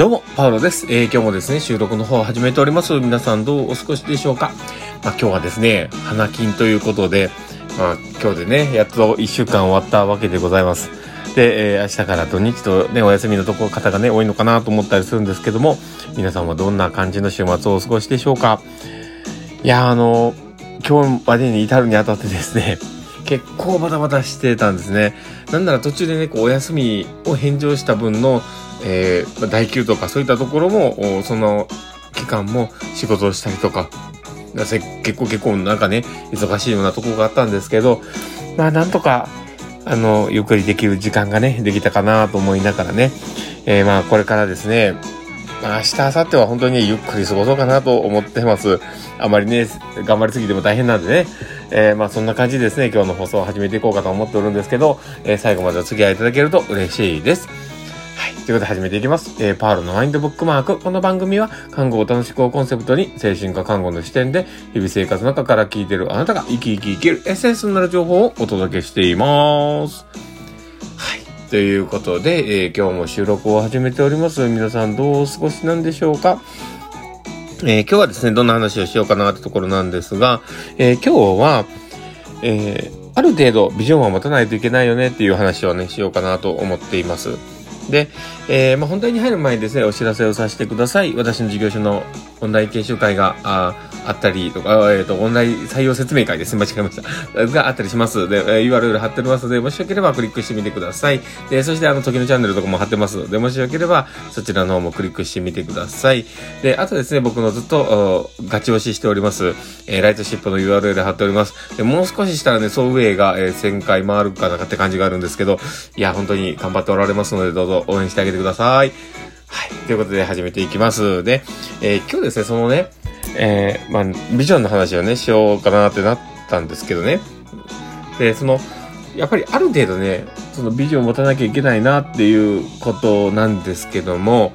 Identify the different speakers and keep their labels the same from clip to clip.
Speaker 1: どうも、パウロです。えー、今日もですね、収録の方を始めております。皆さんどうお過ごしでしょうかまあ、今日はですね、花金ということで、まあ、今日でね、やっと1週間終わったわけでございます。で、えー、明日から土日とね、お休みのところ方がね、多いのかなと思ったりするんですけども、皆さんはどんな感じの週末をお過ごしでしょうかいや、あの、今日までに至るにあたってですね、結構バタバタしてたんですね。なんなら途中でね、こうお休みを返上した分の、えー、代休とかそういったところも、その期間も仕事をしたりとか、結構結構なんかね、忙しいようなとこがあったんですけど、まあなんとか、あの、ゆっくりできる時間がね、できたかなと思いながらね、えー、まあこれからですね、まあ、明日、明後日は本当にゆっくり過ごそうかなと思ってます。あまりね、頑張りすぎても大変なんでね。えー、まあそんな感じですね、今日の放送を始めていこうかと思っておるんですけど、えー、最後までお付き合いいただけると嬉しいです。ということで始めていきます。えー、パールのマインドブックマーク。この番組は、看護を楽しくをコンセプトに、精神科看護の視点で、日々生活の中から聞いてるあなたが生き生き生きるエッセンスになる情報をお届けしています。はい。ということで、えー、今日も収録を始めております。皆さんどうお過ごしなんでしょうか？えー、今日はですね、どんな話をしようかなってところなんですが、えー、今日は、えー、ある程度ビジョンは持たないといけないよねっていう話をね、しようかなと思っています。で、えー、まあ、本題に入る前にですね、お知らせをさせてください。私の事業所のオンライン研修会が、あったりとか、えっ、ー、と、オンライン採用説明会ですね。間違えました。があったりします。で、URL 貼っておりますので、もしよければクリックしてみてください。で、そしてあの、時のチャンネルとかも貼ってますので、もしよければそちらの方もクリックしてみてください。で、あとですね、僕のずっと、ガチ押ししております、えー、ライトシップの URL 貼っております。で、もう少ししたらね、総運営が、えー、1000回回るかなかって感じがあるんですけど、いや、本当に頑張っておられますので、どうぞ応援してあげてください。はい。ということで始めていきます。で、えー、今日ですね、そのね、えー、まあ、ビジョンの話をね、しようかなってなったんですけどね。で、その、やっぱりある程度ね、そのビジョンを持たなきゃいけないなっていうことなんですけども、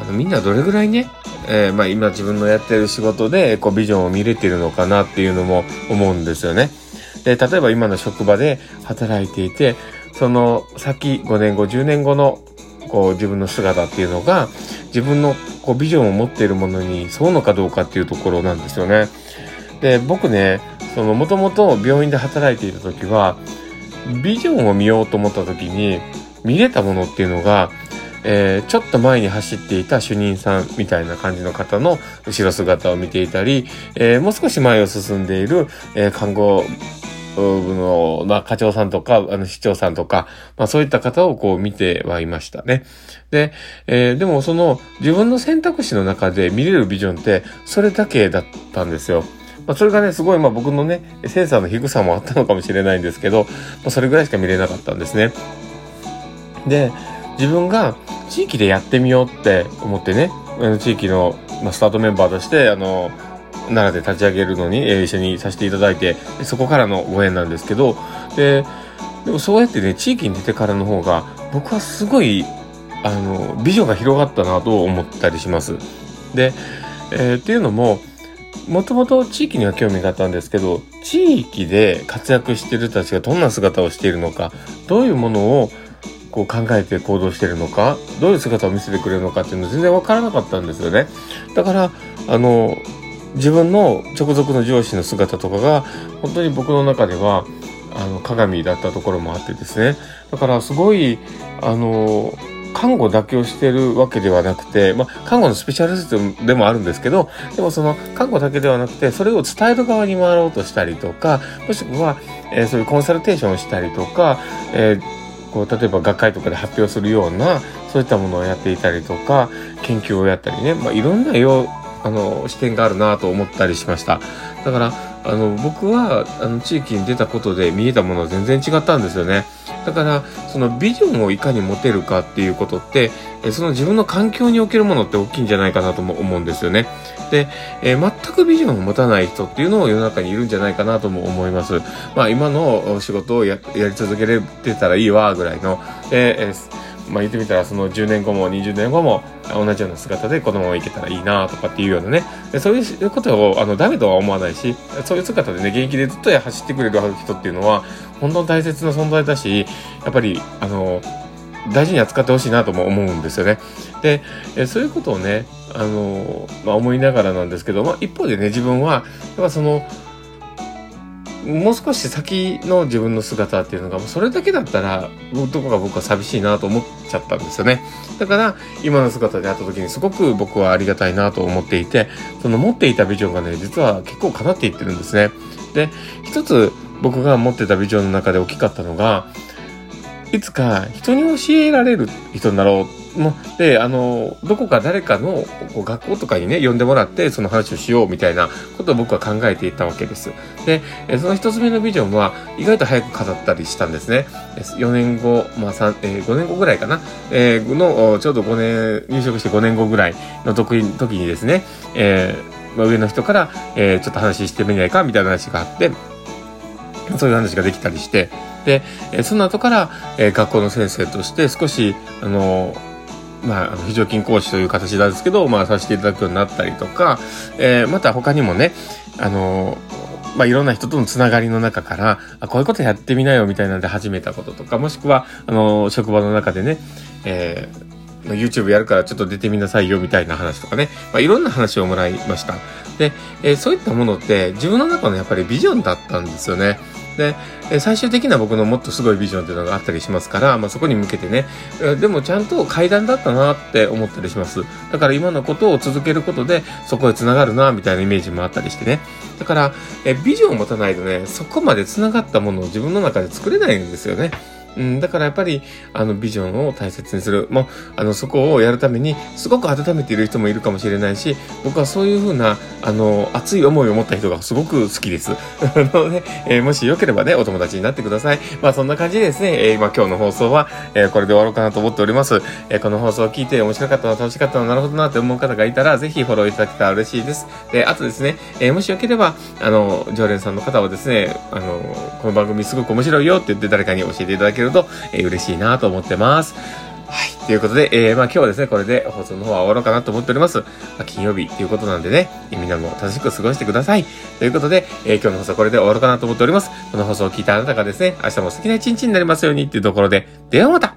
Speaker 1: あの、みんなどれぐらいね、えー、まあ今自分のやってる仕事で、こうビジョンを見れてるのかなっていうのも思うんですよね。で、例えば今の職場で働いていて、その先5年後、10年後のこう自分の姿っていうのが自分のこうビジョンを持っているものに沿うのかどうかっていうところなんですよね。で、僕ね、そのもともと病院で働いていた時は、ビジョンを見ようと思った時に見れたものっていうのが、えー、ちょっと前に走っていた主任さんみたいな感じの方の後ろ姿を見ていたり、えー、もう少し前を進んでいる、えー、看護の、まあ、課長さん。とか、あの、市長さん。とか、まあ、そういった方をこう見てはいましたね。で、えー、でもその、自分の選択肢の中で見れるビジョンって、それだけだったん。ですよ。まあ、それがね、すごい、まあ、僕のね、センサーの低さもあったのかもしれないん。ですけど、まあ、それぐらいしか見れなかったん。ですね。で、自分が地域でやってみようって思ってね、地域の、まあ、スタートメンバーとして、あの、奈良で立ち上げるのに、えー、一緒にさせていただいて、そこからのご縁なんですけど、で、でもそうやってね、地域に出てからの方が、僕はすごい、あの、ビジョンが広がったなと思ったりします。で、えー、っていうのも、もともと地域には興味があったんですけど、地域で活躍してる人たちがどんな姿をしているのか、どういうものをこう考えて行動してるのか、どういう姿を見せてくれるのかっていうの全然わからなかったんですよね。だから、あの、自分の直属の上司の姿とかが本当に僕の中ではあの鏡だったところもあってですね。だからすごいあの看護だけをしてるわけではなくて、まあ、看護のスペシャリストでもあるんですけど、でもその看護だけではなくて、それを伝える側に回ろうとしたりとか、もしくは、えー、そういうコンサルテーションをしたりとか、えー、こう例えば学会とかで発表するような、そういったものをやっていたりとか、研究をやったりね、まあ、いろんなよあの視点があるなと思ったりしました。だからあの僕はあの地域に出たことで見えたものは全然違ったんですよね。だからそのビジョンをいかに持てるかっていうことってその自分の環境におけるものって大きいんじゃないかなとも思うんですよね。で、えー、全くビジョンを持たない人っていうのも世の中にいるんじゃないかなとも思います。まあ今の仕事をやり続けれてたらいいわぐらいの、えーまあ、言ってみたらその10年後も20年後も同じような姿でこのままいけたらいいなとかっていうようなねでそういうことをあのダメとは思わないしそういう姿でね現役でずっと走ってくれる人っていうのは本当に大切な存在だしやっぱりあの大事に扱ってほしいなとも思うんですよね。で、えそういうことをね、あの、まあ、思いながらなんですけど、まあ、一方でね、自分は、やっぱその、もう少し先の自分の姿っていうのが、それだけだったら、どこか僕は寂しいなと思っちゃったんですよね。だから、今の姿で会った時にすごく僕はありがたいなと思っていて、その持っていたビジョンがね、実は結構叶っていってるんですね。で、一つ僕が持ってたビジョンの中で大きかったのが、いつか人に教えられる人になろうもで、あの、どこか誰かの学校とかにね、呼んでもらって、その話をしようみたいなことを僕は考えていたわけです。で、その一つ目のビジョンは、意外と早く語ったりしたんですね。4年後、まあ3、えー、5年後ぐらいかな、えー、の、ちょうど5年、入職して5年後ぐらいの時にですね、えー、まあ、上の人から、えー、ちょっと話してみないかみたいな話があって、そういう話ができたりして、で、その後から、え学校の先生として少し、あのまあ、非常勤講師という形なんですけど、まあ、させていただくようになったりとか、えー、また他にもね、あのまあ、いろんな人とのつながりの中から、あ、こういうことやってみなよみたいなんで始めたこととか、もしくは、あの、職場の中でね、えー、YouTube やるからちょっと出てみなさいよみたいな話とかね、まあ、いろんな話をもらいました。で、えー、そういったものって自分の中のやっぱりビジョンだったんですよね。で、最終的な僕のもっとすごいビジョンっていうのがあったりしますから、まあ、そこに向けてね、でもちゃんと階段だったなって思ったりします。だから今のことを続けることで、そこへ繋がるな、みたいなイメージもあったりしてね。だから、えビジョンを持たないとね、そこまで繋がったものを自分の中で作れないんですよね。うん、だからやっぱり、あの、ビジョンを大切にする。もう、あの、そこをやるために、すごく温めている人もいるかもしれないし、僕はそういうふうな、あの、熱い思いを持った人がすごく好きです。なので、えー、もしよければね、お友達になってください。まあ、そんな感じでですね、えー、まあ、今日の放送は、えー、これで終わろうかなと思っております。えー、この放送を聞いて面白かったな、楽しかったな、なるほどなって思う方がいたら、ぜひフォローいただけたら嬉しいです。で、あとですね、えー、もしよければ、あの、常連さんの方はですね、あの、この番組すごく面白いよって言って誰かに教えていただけるると、えー、嬉しいしいなと思ってます。はい。ということで、えー、まあ今日はですね、これで放送の方は終わろうかなと思っております。まあ、金曜日ということなんでね、みんなも楽しく過ごしてください。ということで、えー、今日の放送これで終わろうかなと思っております。この放送を聞いたあなたがですね、明日も素敵な一日になりますようにっていうところで、ではまた